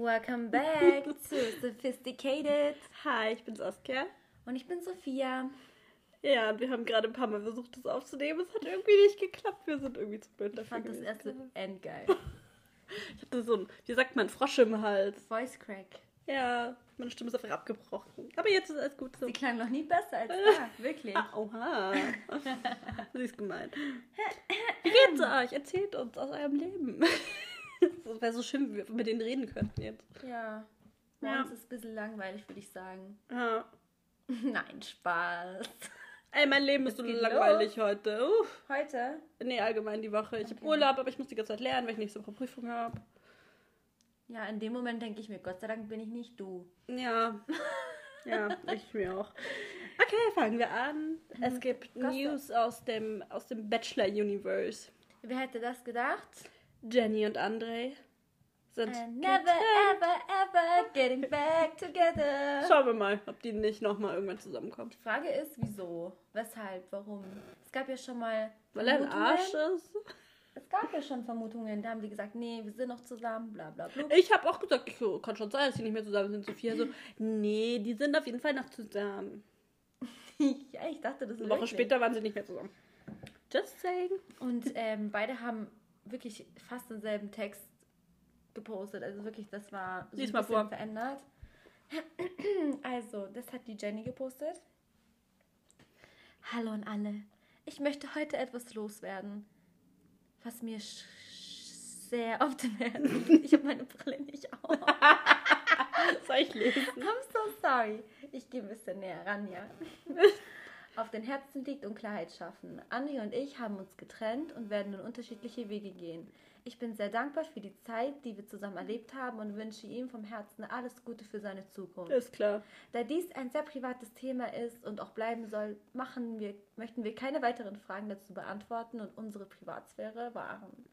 Welcome back to Sophisticated. Hi, ich bin Saskia. Und ich bin Sophia. Ja, wir haben gerade ein paar Mal versucht, das aufzunehmen. Es hat irgendwie nicht geklappt. Wir sind irgendwie zu blöd dafür. Ich fand das gewesen. erste endgeil. Ich hatte so ein, wie sagt man, Frosch im Hals. Voice Crack. Ja, meine Stimme ist einfach abgebrochen. Aber jetzt ist alles gut so. Sie klang noch nie besser als da, wirklich. Ah, oha. Sie ist gemeint. Wie geht's euch? Erzählt uns aus eurem Leben. Es wäre so schön, wenn wir mit denen reden könnten jetzt. Ja. Ja. Morgens ist ein bisschen langweilig, würde ich sagen. Ja. Nein, Spaß. Ey, mein Leben ist so langweilig heute. Uff. Heute? Nee, allgemein die Woche. Ich habe Okay. Urlaub, aber ich muss die ganze Zeit lernen, weil ich nächste Woche Prüfung habe. Ja, in dem Moment denke ich mir, Gott sei Dank bin ich nicht du. Ja. Ja, ich mir auch. Okay, fangen wir an. Es gibt Gossip. News aus dem, aus dem Bachelor-Universe. Wer hätte das gedacht? Jenny und André sind. And never, ever, ever getting back together. Schauen wir mal, ob die nicht nochmal irgendwann zusammenkommen. Die Frage ist, wieso? Weshalb? Warum? Es gab ja schon mal. Weil er ein Vermutungen. Arsch ist. Es gab ja schon Vermutungen, da haben die gesagt, nee, wir sind noch zusammen, bla bla bla. Ich habe auch gesagt, ich, kann schon sein, dass die nicht mehr zusammen sind. Sophia so, nee, die sind auf jeden Fall noch zusammen. ja, ich dachte, das ist Eine Woche später waren sie nicht mehr zusammen. Just saying. Und ähm, beide haben wirklich fast denselben Text gepostet. Also wirklich, das war so Lies ein bisschen vor. verändert. Also, das hat die Jenny gepostet. Hallo an alle. Ich möchte heute etwas loswerden, was mir sehr auf den Herzen liegt. Ich habe meine Brille nicht auf. Soll ich lesen? I'm so sorry. Ich gehe ein bisschen näher ran, ja. Auf den Herzen liegt und Klarheit schaffen. André und ich haben uns getrennt und werden nun unterschiedliche Wege gehen. Ich bin sehr dankbar für die Zeit, die wir zusammen erlebt haben und wünsche ihm vom Herzen alles Gute für seine Zukunft. Ist klar. Da dies ein sehr privates Thema ist und auch bleiben soll, machen wir, möchten wir keine weiteren Fragen dazu beantworten und unsere Privatsphäre wahren.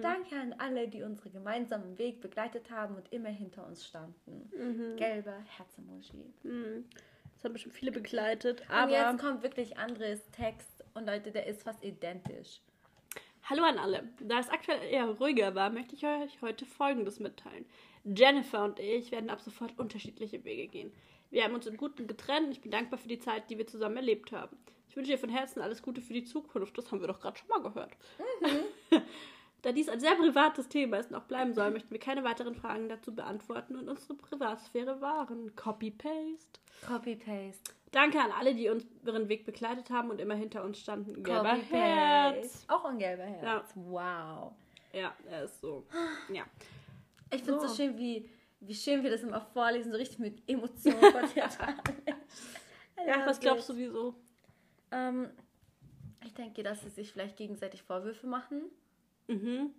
Danke an alle, die unseren gemeinsamen Weg begleitet haben und immer hinter uns standen. Gelber Herzemoji. Hm. Das haben bestimmt viele begleitet. Und Aber jetzt kommt wirklich Andres Text und Leute, der ist fast identisch. hallo an alle. Da es aktuell eher ruhiger war, möchte ich euch heute Folgendes mitteilen. Jennifer und ich werden ab sofort unterschiedliche Wege gehen. Wir haben uns im Guten getrennt und ich bin dankbar für die Zeit, die wir zusammen erlebt haben. Ich wünsche dir von Herzen alles Gute für die Zukunft. Das haben wir doch gerade schon mal gehört. Da dies ein sehr privates Thema ist und auch bleiben soll, möchten wir keine weiteren Fragen dazu beantworten und unsere Privatsphäre wahren. Copy-Paste. Copy-Paste. Danke an alle, die unseren Weg begleitet haben und immer hinter uns standen. Gelber Herz. Auch ein gelber Herz. Ja. Wow. Ja, er ist so. Ja. Ich finde es so So. schön, wie, wie schön wir das immer vorlesen, so richtig mit Emotionen porträtiert. Ja, was glaubst du, wieso? Ähm, ich denke, dass sie sich vielleicht gegenseitig Vorwürfe machen. Mhm.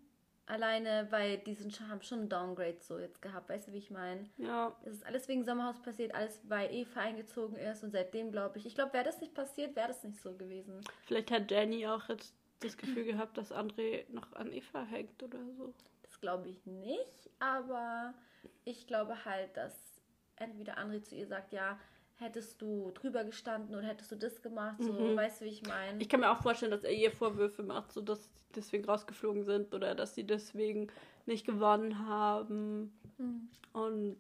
Alleine, weil die sind haben schon einen Downgrade so jetzt gehabt. Weißt du, wie ich meine? Ja. Es ist alles wegen Sommerhaus passiert, alles weil Eva eingezogen ist und seitdem glaube ich. Ich glaube, wäre das nicht passiert, wäre das nicht so gewesen. Vielleicht hat Jenny auch jetzt das Gefühl gehabt, dass André noch an Eva hängt oder so. Das glaube ich nicht, aber ich glaube halt, dass entweder André zu ihr sagt, ja, hättest du drüber gestanden oder hättest du das gemacht, so, Mhm. weißt du, wie ich meine? Ich kann mir auch vorstellen, dass er ihr Vorwürfe macht, so dass sie deswegen rausgeflogen sind oder dass sie deswegen nicht gewonnen haben. Hm. Und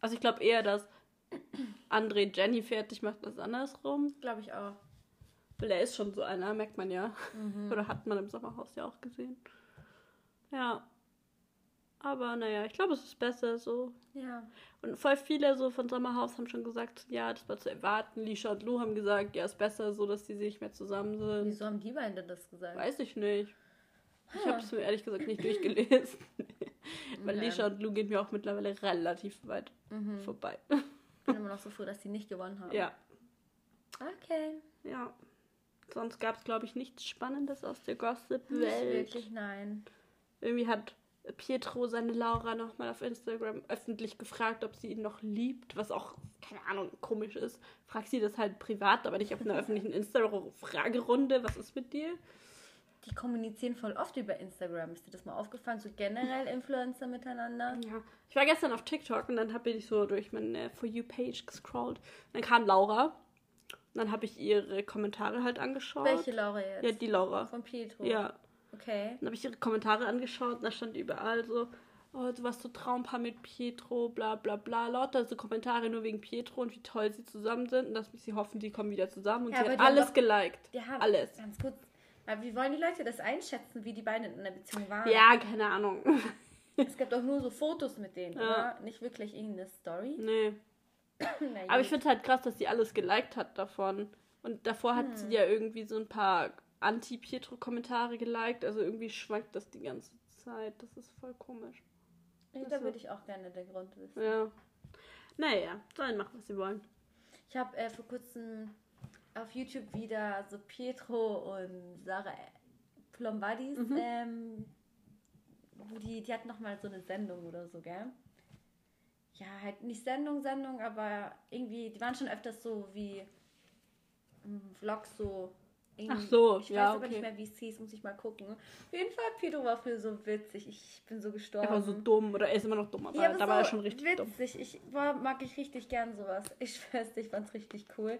also ich glaube eher, dass André Jenny fertig macht als andersrum. Glaube ich auch. Weil er ist schon so einer, merkt man ja. Mhm. Oder hat man im Sommerhaus ja auch gesehen. Ja. Aber naja, ich glaube, es ist besser so. Ja. Und voll viele so von Sommerhaus haben schon gesagt, ja, das war zu erwarten. Lisha und Lou haben gesagt, ja, ist besser so, dass die nicht mehr zusammen sind. Wieso haben die beiden denn das gesagt? Weiß ich nicht. Ich habe es mir ehrlich gesagt nicht durchgelesen. Weil Okay. Lisha und Lou gehen mir auch mittlerweile relativ weit Mhm. vorbei. Ich bin immer noch so froh, dass die nicht gewonnen haben. Ja, Okay. ja. Sonst gab es, glaube ich, nichts Spannendes aus der Nicht Gossip-Welt. wirklich, nein. Irgendwie hat Pietro seine Laura nochmal auf Instagram öffentlich gefragt, ob sie ihn noch liebt, was auch, keine Ahnung, komisch ist. Fragt sie das halt privat, aber nicht auf einer öffentlichen Insta-Fragerunde. Was ist mit dir? Die kommunizieren voll oft über Instagram. Ist dir das mal aufgefallen? So generell Influencer miteinander? Ja. Ich war gestern auf TikTok und dann habe ich so durch meine For You-Page gescrollt. Und dann kam Laura. Und dann habe ich ihre Kommentare halt angeschaut. Welche Laura jetzt? Ja, die Laura. Von Pietro. Ja. Okay. Dann habe ich ihre Kommentare angeschaut und da stand überall so, oh, du warst so Traumpaar mit Pietro, bla bla bla. Lauter so Kommentare nur wegen Pietro und wie toll sie zusammen sind und dass sie hoffen, die kommen wieder zusammen. Und Ja, sie hat alles doch- geliked. Die haben Alles. Ganz kurz. Aber wie wollen die Leute das einschätzen, wie die beiden in einer Beziehung waren? Ja, keine Ahnung. Es gibt auch nur so Fotos mit denen, Ja. oder? Nicht wirklich irgendeine Story. nee. Aber ich gut. finde es halt krass, dass sie alles geliked hat davon. Und davor hat Hm. sie ja irgendwie so ein paar Anti-Pietro-Kommentare geliked. Also irgendwie schwankt das die ganze Zeit. Das ist voll komisch. Ja, da würde ich auch gerne der Grund wissen. Ja. Naja, sollen machen, was sie wollen. Ich habe äh, vor kurzem auf YouTube wieder so Pietro und Sarah Plombadis, Mhm. ähm, wo die, die hatten nochmal so eine Sendung oder so, gell? Ja, halt nicht Sendung, Sendung, aber irgendwie, die waren schon öfters so wie mm, Vlogs so. Ach so, ich ja, weiß aber okay. nicht mehr, wie es hieß, muss ich mal gucken. Auf jeden Fall, Pietro war früher so witzig. Ich bin so gestorben. Er war so dumm. Oder er ist immer noch dumm, aber, Ja, aber da so war er schon richtig dumm. witzig. Ich war, mag ich richtig gern sowas. Ich dir, ich fand's richtig cool.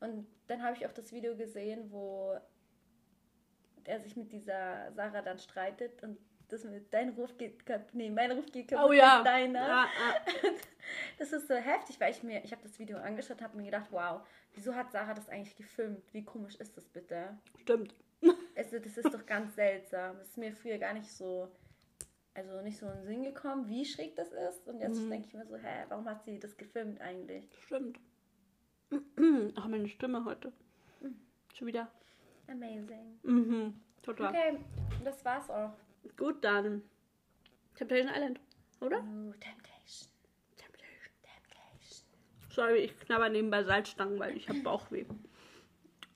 Und dann habe ich auch das Video gesehen, wo er sich mit dieser Sarah dann streitet und das mit dein Ruf geht kaputt. Nee, mein Ruf geht kaputt Oh ja. deiner. Ja, ja. Das ist so heftig, weil ich mir, ich habe das Video angeschaut, habe mir gedacht, wow, wieso hat Sarah das eigentlich gefilmt? Wie komisch ist das bitte? Stimmt. Also, das ist doch ganz seltsam. Das ist mir früher gar nicht so, also nicht so in den Sinn gekommen, wie schräg das ist. Und jetzt Mhm. denke ich mir so, hä, warum hat sie das gefilmt eigentlich? Stimmt. Ach, meine Stimme heute. Schon wieder. Amazing. Mhm. Total. Okay, das war's auch. Gut, dann. Temptation Island, oder? Oh, Temptation. Temptation. Temptation. Sorry, ich knabber nebenbei Salzstangen, weil ich habe Bauchweh.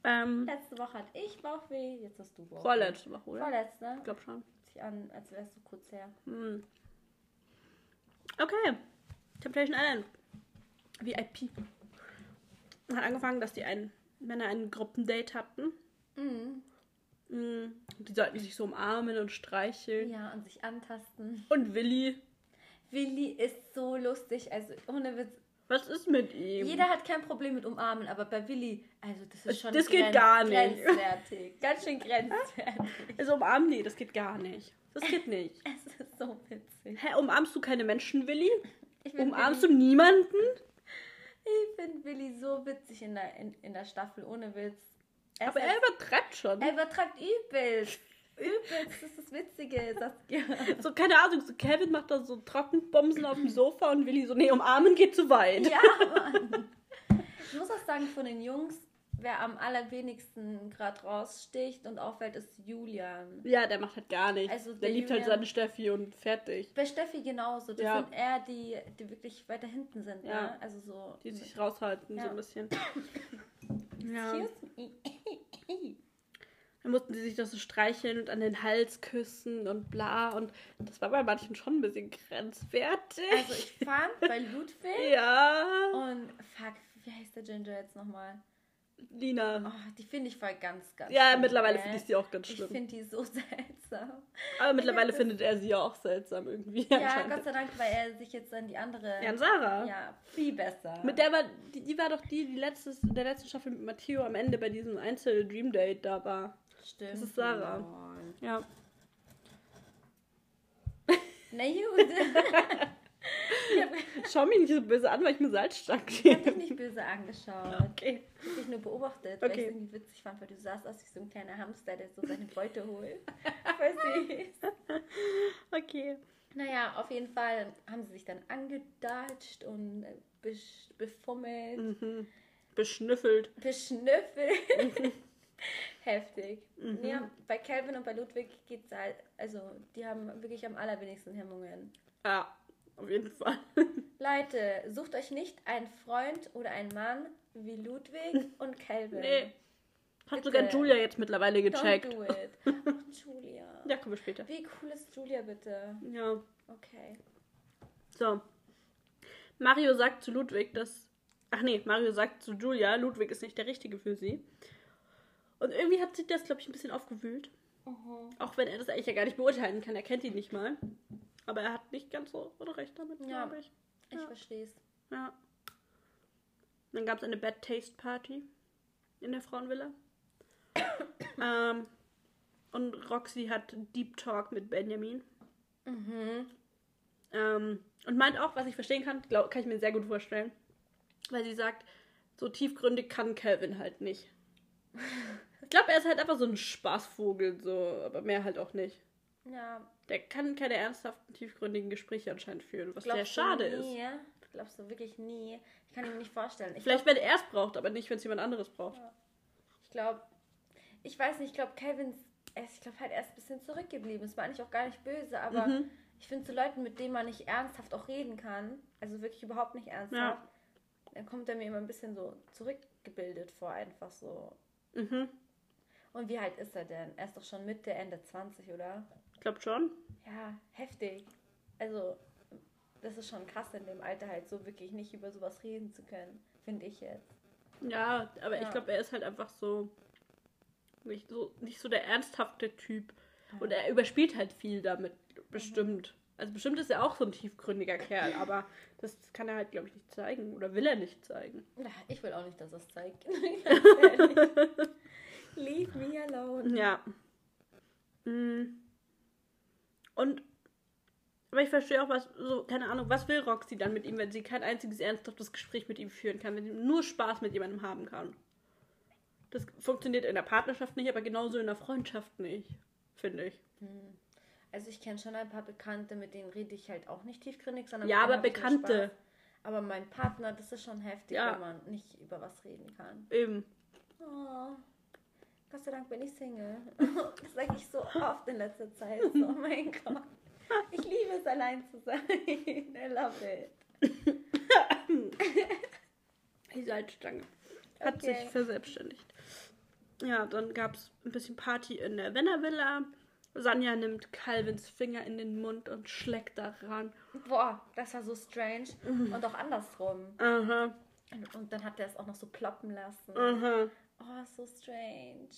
Ähm, Letzte Woche hatte ich Bauchweh, jetzt hast du Bauchweh. vorletzte Woche, oder? Vorletzte. Ich glaube schon. Sich an, als wärst du kurz her. Hm. Okay. Temptation Island. VIP. Hat angefangen, dass die ein, Männer ein Gruppendate hatten. Mhm. Mm, Die sollten sich so umarmen und streicheln. Ja, und sich antasten. Und Willi, Willi ist so lustig, also ohne Witz. was ist mit ihm? Jeder hat kein Problem mit Umarmen, aber bei Willi, also das ist schon Das geht gar nicht. grenzwertig. Ganz schön grenzwertig. Also umarmen, nee, das geht gar nicht. Das geht nicht. Es ist so witzig. Hä, umarmst du keine Menschen, Willi? Umarmst Willi, du niemanden? Ich finde Willi so witzig in der, in, in der Staffel, ohne Witz. Er Aber er übertreibt schon. Er übertreibt übelst. Übelst, das ist das Witzige, Saskia. So, keine Ahnung, so Kevin macht da so Trockenbomsen auf dem Sofa und Willi so, nee, umarmen geht zu weit. Ja, Mann. Ich muss auch sagen, von den Jungs, wer am allerwenigsten gerade raussticht und auffällt, ist Julian. Ja, der macht halt gar nichts. Also der der liebt halt Julian- seine Steffi und fertig. Bei Steffi genauso. Das Ja. sind eher die, die wirklich weiter hinten sind. Ja. Ne? Also so. Die sich raushalten, so Ja. ein bisschen. Ja. Excuse me. Dann mussten sie sich das so streicheln und an den Hals küssen und bla. Und das war bei manchen schon ein bisschen grenzwertig. Also ich fand bei Ludwig ja. und fuck, wie heißt der Ginger jetzt nochmal? Lina. Oh, die finde ich voll ganz, ganz ja, schlimm, mittlerweile finde ich sie auch ganz Ich schlimm. finde die so seltsam. Aber mittlerweile findet er sie auch seltsam irgendwie. Ja. Gott sei Dank, weil er sich jetzt an die andere. Ja, und Sarah. Ja, viel besser. Mit der war, die, die war doch die, die letztes, der letzten Staffel mit Matteo am Ende bei diesem Einzel-Dream Date da war. Stimmt. Das ist Sarah. Lol. Ja. Na gut. ich Schau mich nicht so böse an, weil ich mir Salzstangen hab dich gebe. nicht böse angeschaut. Okay. Ich habe dich nur beobachtet, weil ich es irgendwie witzig fand, weil du sahst aus wie so ein kleiner Hamster, der so seine Beute holt. Voll süß. Okay. Naja, auf jeden Fall haben sie sich dann angedatscht und äh, befummelt, Mhm. Beschnüffelt. beschnüffelt. Heftig. Mhm. Ja, bei Calvin und bei Ludwig geht's halt, also die haben wirklich am allerwenigsten Hemmungen. Ja, auf jeden Fall. Leute, sucht euch nicht einen Freund oder einen Mann wie Ludwig und Calvin. Nee. Hat Bitte. sogar Julia jetzt mittlerweile gecheckt. Don't do it. Ach, Julia. Ja, kommen wir später. Wie cool ist Julia bitte? Ja. Okay. So. Mario sagt zu Ludwig, dass. Ach nee, Mario sagt zu Julia, Ludwig ist nicht der Richtige für sie. Und irgendwie hat sich das, glaube ich, ein bisschen aufgewühlt. Mhm. Auch wenn er das eigentlich ja gar nicht beurteilen kann. Er kennt ihn nicht mal. Aber er hat nicht ganz so recht damit, Ja. glaube ich. Ich Ja. versteh's. Ja. Dann gab es eine Bad Taste Party in der Frauenvilla. ähm, und Roxy hat Deep Talk mit Benjamin. Mhm. Ähm, und meint auch, was ich verstehen kann, glaub, kann ich mir sehr gut vorstellen. Weil sie sagt, so tiefgründig kann Calvin halt nicht. Ich glaube, er ist halt einfach so ein Spaßvogel, so, aber mehr halt auch nicht. Ja. Der kann keine ernsthaften, tiefgründigen Gespräche anscheinend führen, was sehr Glaubst du schade ist. nie? Glaubst du wirklich nie? Ich kann ihm nicht vorstellen. Ich Vielleicht, wenn er es braucht, aber nicht, wenn es jemand anderes braucht. Ich glaube, ich weiß nicht, ich glaube, Kevin, ich glaube halt, er ist ein bisschen zurückgeblieben. Es war eigentlich auch gar nicht böse, aber Mhm. ich finde, zu Leuten, mit denen man nicht ernsthaft auch reden kann, also wirklich überhaupt nicht ernsthaft, dann kommt er mir immer ein bisschen so zurückgebildet vor, einfach so. Mhm. Und wie alt ist er denn? Er ist doch schon Mitte, Ende 20, oder? Ich glaube schon. Ja, heftig. Also, das ist schon krass in dem Alter halt so wirklich nicht über sowas reden zu können, finde ich jetzt. Ja, aber ich Ja. glaube, er ist halt einfach so nicht so, nicht so der ernsthafte Typ. Und er überspielt halt viel damit, bestimmt. Also bestimmt ist er auch so ein tiefgründiger Kerl, aber das kann er halt, glaube ich, nicht zeigen. Oder will er nicht zeigen. Ja, Ich will auch nicht, dass er es zeigt. Leave me alone. Ja. Mm. Und aber ich verstehe auch, was, so, keine Ahnung, was will Roxy dann mit ihm, wenn sie kein einziges ernsthaftes Gespräch mit ihm führen kann, wenn sie nur Spaß mit jemandem haben kann. Das funktioniert in der Partnerschaft nicht, aber genauso in der Freundschaft nicht, finde ich. Also ich kenne schon ein paar Bekannte, mit denen rede ich halt auch nicht tiefgründig, sondern Ja, mit aber Bekannte. Aber mein Partner, das ist schon heftig, Ja. wenn man nicht über was reden kann. Eben. Oh, Gott sei Dank bin ich Single. Das sage ich so oft in letzter Zeit. So, oh mein Gott. Ich liebe es, allein zu sein. I love it. Die Salzstange. Hat Okay. sich verselbstständigt. Ja, dann gab es ein bisschen Party in der Wenner-Villa. Sanja nimmt Calvins Finger in den Mund und schlägt daran. Boah, das war so strange. Und auch andersrum. Aha, Und dann hat er es auch noch so ploppen lassen. aha. Oh, so strange.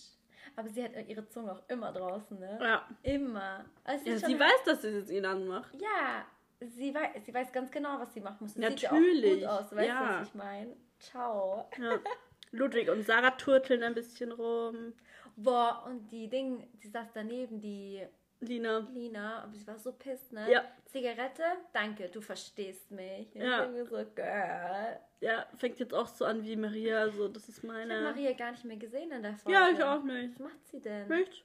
Aber sie hat ihre Zunge auch immer draußen, ne? Ja. Immer. Also ja sie weiß, dass sie es ihn anmacht. Ja, sie weiß, sie weiß ganz genau, was sie machen muss. Sie Natürlich. Sieht ja auch gut aus, weißt Ja. du, was ich meine? Ciao. Ja. Ludwig und Sarah turteln ein bisschen rum. Boah, und die Ding, die saß daneben, die Lina. Lina, aber sie war so pisst, ne? Ja. Zigarette? Danke, du verstehst mich. Und Ja. Ich bin so, girl. Ja, fängt jetzt auch so an wie Maria. So, das ist Ich habe meine. Maria gar nicht mehr gesehen in der Folge. Ja, ich auch nicht. Was macht sie denn? Nicht?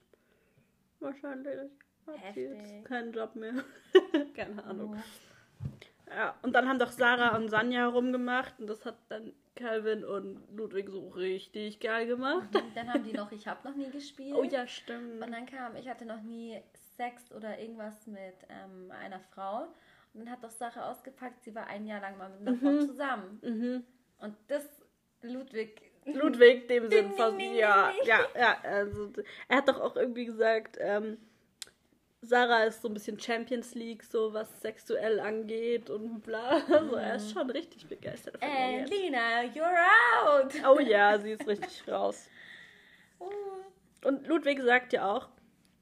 Wahrscheinlich. Hat sie Heftig. jetzt keinen Job mehr. Keine Ahnung. Oh. Ja, und dann haben doch Sarah und Sanja rumgemacht und das hat dann Calvin und Ludwig so richtig geil gemacht. Dann haben die noch Ich hab noch nie gespielt. Oh ja, stimmt. Und dann kam, ich hatte noch nie Sex oder irgendwas mit ähm, einer Frau. Und dann hat doch Sache ausgepackt, sie war ein Jahr lang mal mit einer Frau zusammen. Mhm. Und das, Ludwig, Ludwig, dem Sinn fast. Ja, ja, ja. Also, er hat doch auch irgendwie gesagt, ähm, Sarah ist so ein bisschen Champions League, so was sexuell angeht und bla. Also er ist schon richtig begeistert von ihr and jetzt. Lina, you're out. Oh ja, sie ist richtig raus. Oh. Und Ludwig sagt ja auch,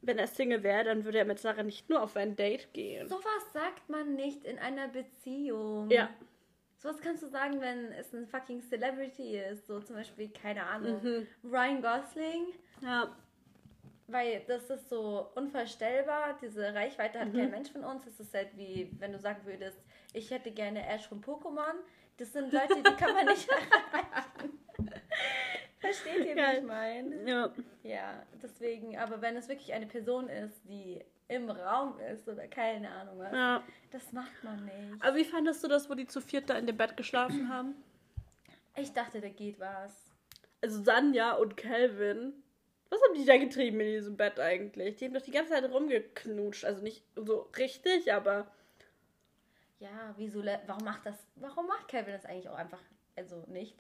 wenn er Single wäre, dann würde er mit Sarah nicht nur auf ein Date gehen. Sowas sagt man nicht in einer Beziehung. Ja. Sowas kannst du sagen, wenn es ein fucking Celebrity ist. So zum Beispiel, keine Ahnung, Mhm. Ryan Gosling. Ja. Weil das ist so unvorstellbar. Diese Reichweite hat Mhm. kein Mensch von uns. Es ist halt wie, wenn du sagen würdest, ich hätte gerne Ash von Pokémon. Das sind Leute, die kann man nicht erreichen. Versteht ihr, Ja. wie ich meine? Ja. Ja, deswegen, aber wenn es wirklich eine Person ist, die im Raum ist oder keine Ahnung was, ja. das macht man nicht. Aber wie fandest du das, wo die zu viert da in dem Bett geschlafen haben? Ich dachte, da geht was. Also Sanja und Calvin. Was haben die da getrieben in diesem Bett eigentlich? Die haben doch die ganze Zeit rumgeknutscht. Also nicht so richtig, aber Ja, wieso, warum macht das, warum macht Kevin das eigentlich auch einfach, also nicht?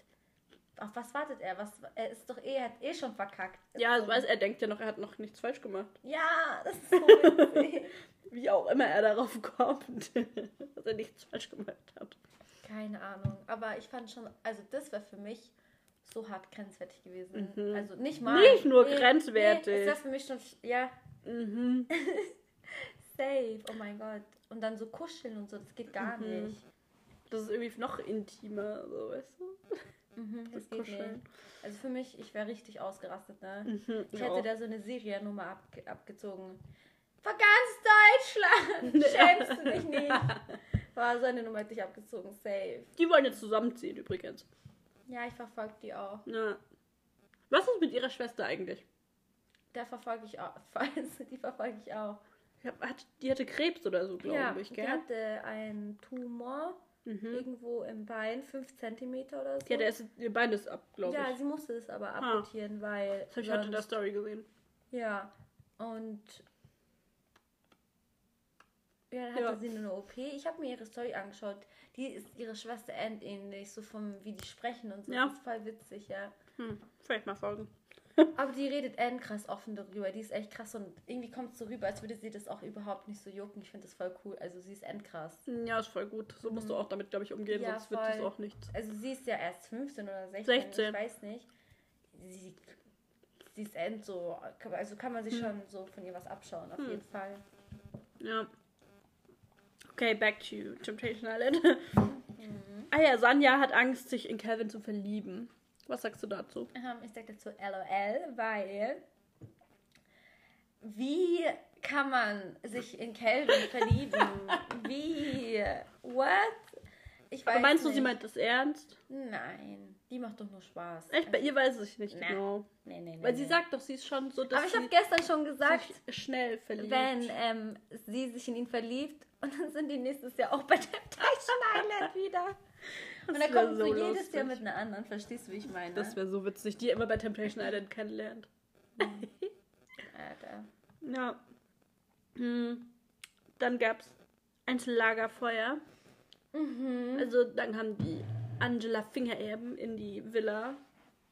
Auf was wartet er? Was, er ist doch eh, er hat eh schon verkackt. ja, also weiß, er denkt ja noch, er hat noch nichts falsch gemacht. Ja, das ist so witzig. Wie auch immer er darauf kommt, dass er nichts falsch gemacht hat. Keine Ahnung, aber ich fand schon, also das wäre für mich so hart grenzwertig gewesen. Mhm. Also nicht mal. Nicht nur grenzwertig. Nee, das wäre für mich schon, ja, Mhm. safe, oh mein Gott. Und dann so kuscheln und so, das geht gar Mhm. nicht. Das ist irgendwie noch intimer, so weißt du? Mhm, das Das geht Kuscheln. nicht. Also für mich, ich wäre richtig ausgerastet, ne? Mhm. Ich hätte da so eine Seriennummer abge abgezogen. War ganz Deutschland! Schämst du dich nicht? War seine Nummer hat dich abgezogen, safe. Die wollen jetzt zusammenziehen übrigens. Ja, ich verfolge die auch. Ja. Was ist mit ihrer Schwester eigentlich? Der verfolge ich auch. Die verfolge ich auch. Die hatte Krebs oder so, glaube ja, ich, die gell? hatte einen Tumor Mhm. irgendwo im Bein, 5 cm oder so. Ja, der ist, ihr Bein ist ab, glaube ja, ich. sie musste es aber amputieren, weil. Das habe ich heute in der sonst- Story gesehen. Ja, und. Ja, dann hatte Ja. sie eine OP. Ich habe mir ihre Story angeschaut. Die ist ihre Schwester endähnlich, so vom, wie die sprechen und so. Ja. Das ist voll witzig, ja. Hm, vielleicht mal folgen. Aber die redet end krass offen darüber. Die ist echt krass und irgendwie kommt es so rüber, als würde sie das auch überhaupt nicht so jucken. Ich finde das voll cool. Also sie ist end krass. Ja, ist voll gut. So musst du auch damit, glaube ich, umgehen, Ja, sonst wird es voll. auch nichts. Also sie ist ja erst 15 oder 16, 16. ich weiß nicht. Sie, sie ist end so, also kann man Hm. sich schon so von ihr was abschauen, auf jeden Fall. Ja. Okay, back to Temptation Island. Mhm. ah ja, Sanja hat Angst, sich in Calvin zu verlieben. Was sagst du dazu? Ähm, ich sag dazu LOL, weil wie kann man sich in Calvin verlieben? Wie? What? Ich weiß Aber meinst du, nicht. sie meint das ernst? Nein, die macht doch nur Spaß. Echt? Bei ihr weiß ich nicht Na. genau. Nee, nee, nee. Weil sie sagt doch, sie ist schon so, dass Aber ich habe gestern schon gesagt, schnell verliebt. wenn ähm, sie sich in ihn verliebt und dann sind die nächstes Jahr auch bei Temptation Island wieder. Und dann kommen so jedes lustig. Jahr mit einer anderen. Verstehst du, wie ich meine? Das wäre so witzig, die immer bei Temptation Island kennenlernt. Alter. Ja. Hm. Dann gab's Einzellagerfeuer. Mhm. Also dann haben die Angela Fingererben in die Villa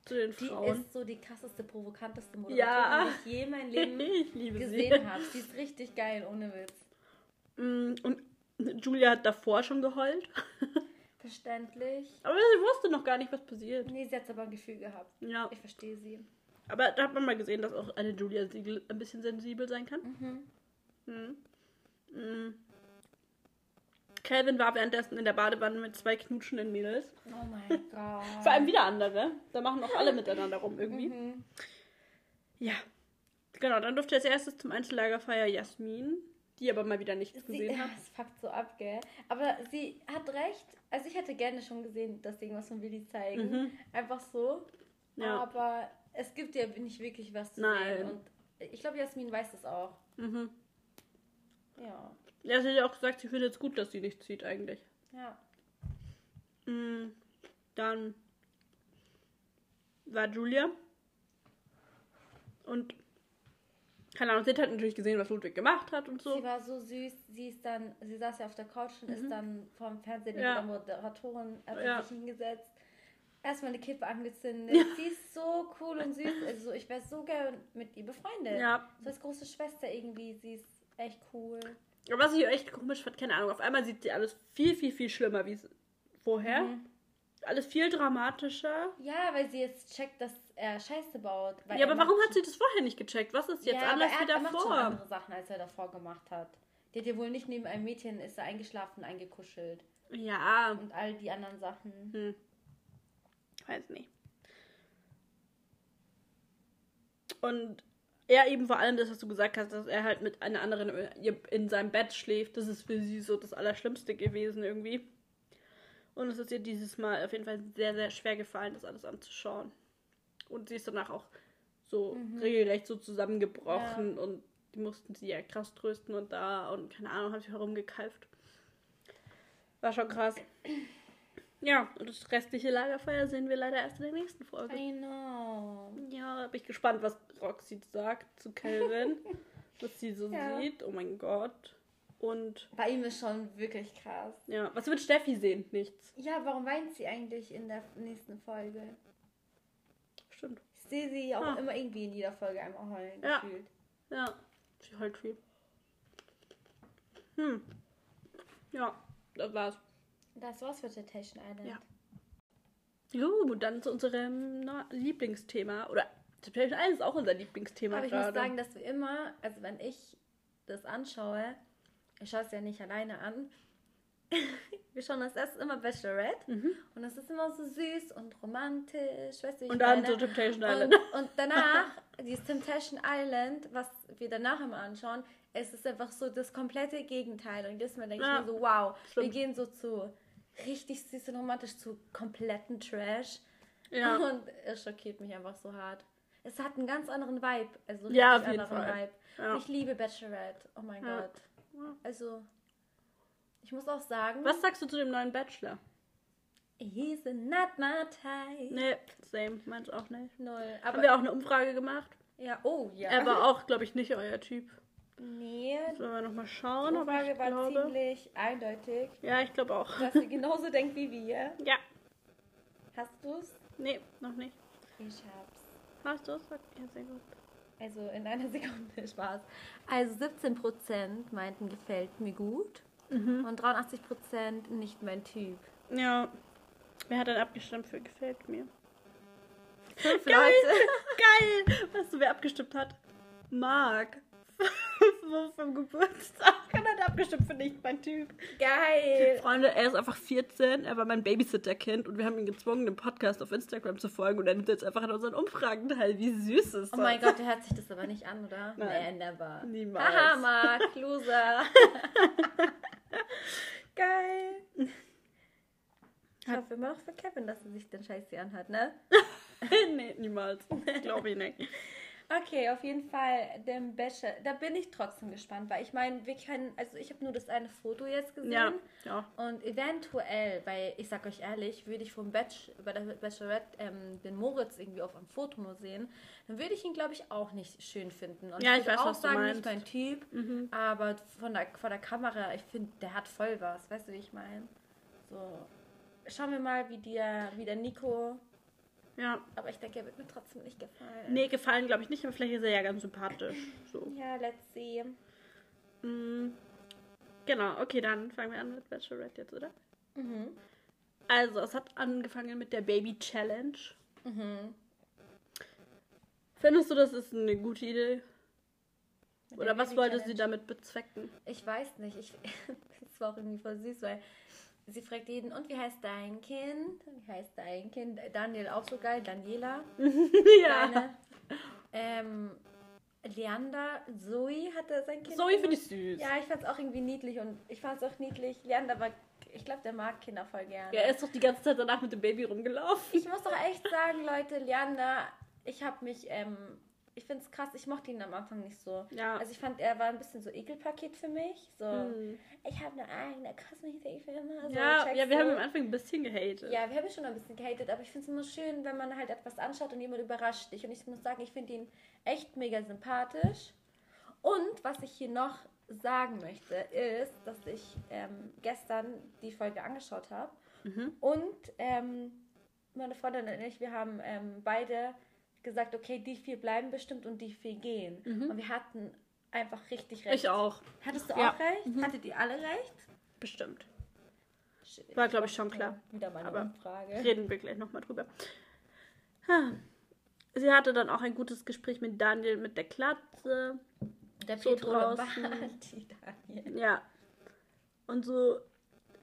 zu den Die Frauen. ist so die krasseste, provokanteste Ja. Moderatorin, die ich je in meinem Leben gesehen habe. Die ist richtig geil, ohne Witz. Mm, Und Julia hat davor schon geheult. Verständlich. Aber sie wusste noch gar nicht, was passiert. Nee, sie hat aber ein Gefühl gehabt. Ja. Ich verstehe sie. Aber da hat man mal gesehen, dass auch eine Julia Siegel ein bisschen sensibel sein kann. Mhm. Mhm. Calvin war währenddessen in der Badewanne mit zwei knutschenden Mädels. Oh mein Gott. Vor allem wieder andere. Da machen auch alle miteinander rum irgendwie. Mhm. Ja. Genau, dann durfte als erstes zum Einzellagerfeier Jasmin, die aber mal wieder nichts Sie, gesehen hat. es fuckt so ab, gell? Aber sie hat recht. Also ich hätte gerne schon gesehen, dass sie irgendwas von Willi zeigen. Mhm. Einfach so. Ja. Aber es gibt ja nicht wirklich was zu Nein. sehen. Und ich glaube, Jasmin weiß das auch. Mhm. Ja. Ja, sie hat ja auch gesagt, sie findet es gut, dass sie nichts sieht eigentlich. Ja. Mhm. Dann war Julia. Und keine Ahnung, sie hat halt natürlich gesehen, was Ludwig gemacht hat und so. Sie war so süß. Sie ist dann, sie saß ja auf der Couch und ist dann vorm Fernsehen Mhm. Ja. mit der Moderatorin, hat Ja. sich hingesetzt. Erstmal eine Kippe angezündet. Sie ist so cool und süß. Also ich wäre so gern mit ihr befreundet. Ja. So als große Schwester irgendwie. Sie ist echt cool. Aber was ich echt komisch fand, keine Ahnung, auf einmal sieht sie alles viel, viel, viel schlimmer wie vorher. Mhm. Alles viel dramatischer. Ja, weil sie jetzt checkt, dass er Scheiße baut. Ja, er aber warum hat sie das vorher nicht gecheckt? Was ist jetzt ja, anders aber er, wie hat- er macht schon davor? andere Sachen, als er davor gemacht hat. Die hat ja wohl nicht neben einem Mädchen, ist er eingeschlafen, eingekuschelt. Ja, Und all die anderen Sachen. hm. weiß nicht. Und er eben vor allem das, was du gesagt hast, dass er halt mit einer anderen äh, in seinem Bett schläft, das ist für sie so das Allerschlimmste gewesen irgendwie. Und es ist ihr dieses Mal auf jeden Fall sehr, sehr schwer gefallen, das alles anzuschauen. Und sie ist danach auch so regelrecht so zusammengebrochen und die mussten sie ja krass trösten und da und keine Ahnung, haben sich herumgekeift. War schon krass. Ja, und das restliche Lagerfeuer sehen wir leider erst in der nächsten Folge. I know. Ja, bin ich gespannt, was Roxy sagt zu Calvin. was sie so Ja. sieht. Oh mein Gott. Und Bei ihm ist schon wirklich krass. ja, was wird Steffi sehen? Nichts. Ja, warum weint sie eigentlich in der nächsten Folge? Stimmt. Ich sehe sie auch Ah. immer irgendwie in jeder Folge einmal heulen Ja. gefühlt. Ja, sie heult viel. Hm. Ja, das war's. Das war's für Temptation Island. Ja. Jo, dann zu unserem na, Lieblingsthema. Oder Temptation Island ist auch unser Lieblingsthema Aber ich muss gerade. sagen, dass wir immer, also wenn ich das anschaue, ich schaue es ja nicht alleine an, wir schauen das erst immer Bachelorette und das ist immer so süß und romantisch, weißt du, ich Mhm. Und dann meine? so Temptation Island. Und, und danach, dieses Temptation Island, was wir danach immer anschauen, es ist einfach so das komplette Gegenteil. Und jedes Mal denke Ja, ich mir so, wow, wir stimmt. gehen so zu richtig süß und romantisch zu kompletten Trash. Ja. Und es schockiert mich einfach so hart. Es hat einen ganz anderen Vibe. Also einen Ja, richtig auf jeden anderen Fall. Vibe. Ja. Ich liebe Bachelorette. Oh mein. Gott. Also, ich muss auch sagen, Was sagst du zu dem neuen Bachelor? he's not my type. Nee, same, meins auch nicht. Null. Haben Aber, wir auch eine Umfrage gemacht? ja, oh ja. Er war auch, glaube ich, nicht euer Typ. nee, Sollen wir nochmal die schauen, aber Umfrage ich war glaube... ziemlich eindeutig, Ja, ich glaube auch. dass sie genauso denkt wie wir. Ja. Hast du's? Nee, noch nicht. Ich hab's. Hast du es? Ja, sehr gut. Also in einer Sekunde Spaß. Also 17% meinten, gefällt mir gut. Mhm. Und 83% nicht mein Typ. Ja. Wer hat dann abgestimmt für gefällt mir? Fünf Geil! Leute. Geil! Weißt du, wer abgestimmt hat? Marc. vom Geburtstag. Und hat abgestimmt für nicht mein Typ. Geil. Freunde, er ist einfach 14, er war mein Babysitter-Kind und wir haben ihn gezwungen, dem Podcast auf Instagram zu folgen und er nimmt jetzt einfach an unseren Umfragen teil. Wie süß ist das? Oh mein Gott, der hört sich das aber nicht an, oder? Nein. Nee, never. Niemals. Haha, Mark, Loser. Geil. Ich hoffe immer noch für Kevin, dass er sich den Scheiß hier anhat, ne? nee, niemals. Glaube ich nicht. Okay, auf jeden Fall den Bachelor. Da bin ich trotzdem gespannt, weil ich meine, wir können, also ich habe nur das eine Foto jetzt gesehen. Ja, ja. Und eventuell, weil ich sag euch ehrlich, würde ich vom Batch, bei der Bachelorette ähm, den Moritz irgendwie auf einem Foto nur sehen, dann würde ich ihn, glaube ich, auch nicht schön finden. Und Ja, ich ich würde weiß, auch was du sagen, meinst. Mhm. nicht mein Typ, aber von der, vor der Kamera, ich finde, der hat voll was. Weißt du, wie ich meine? So, schauen wir mal, wie, der, wie der Nico, Ja. aber ich denke, er wird mir trotzdem nicht gefallen. Nee, gefallen glaube ich nicht, aber vielleicht ist er ja ganz sympathisch. So. Ja, let's see. Mm, Genau, okay, dann fangen wir an mit Bachelorette jetzt, oder? Mhm. Also, es hat angefangen mit der Baby Challenge. Mhm. Findest du, das ist eine gute Idee? Mit Oder der was Baby wollte Challenge. sie damit bezwecken? Ich weiß nicht. Ich, das war auch irgendwie voll süß, weil sie fragt jeden, und wie heißt dein Kind? Wie heißt dein Kind? Daniel auch so geil, Daniela. Deine. Ähm, Leander, Zoe hatte sein Kind. Zoe finde ich süß. Ja, ich fand es auch irgendwie niedlich und ich fand es auch niedlich. Leander war, ich glaube, der mag Kinder voll gerne. Ja, er ist doch die ganze Zeit danach mit dem Baby rumgelaufen. Ich muss doch echt sagen, Leute, Leander, ich habe mich, ähm, ich finde es krass, ich mochte ihn am Anfang nicht so. Ja. Also ich fand, er war ein bisschen so Ekelpaket für mich. So, Hm. ich habe eine eigene Kosmetikfirma. So, Ja, ja, wir haben am Anfang ein bisschen gehatet. Ja, wir haben schon ein bisschen gehatet, aber ich finde es immer schön, wenn man halt etwas anschaut und jemand überrascht dich. Und ich muss sagen, ich finde ihn echt mega sympathisch. Und was ich hier noch sagen möchte, ist, dass ich ähm, gestern die Folge angeschaut habe. Mhm. Und ähm, meine Freundin und ich, wir haben ähm, beide gesagt, okay, die vier bleiben bestimmt und die vier gehen. Und wir hatten einfach richtig recht. Ich auch. Hattest du Ja. auch recht? Hattet ihr alle recht? Bestimmt. War, ich glaub ich, schon mal klar. Wieder meine Aber Umfrage. Reden wir gleich nochmal drüber. Sie hatte dann auch ein gutes Gespräch mit Daniel mit der Klatze. Der so Petro draußen. Lombardi, Daniel. Ja. Und so,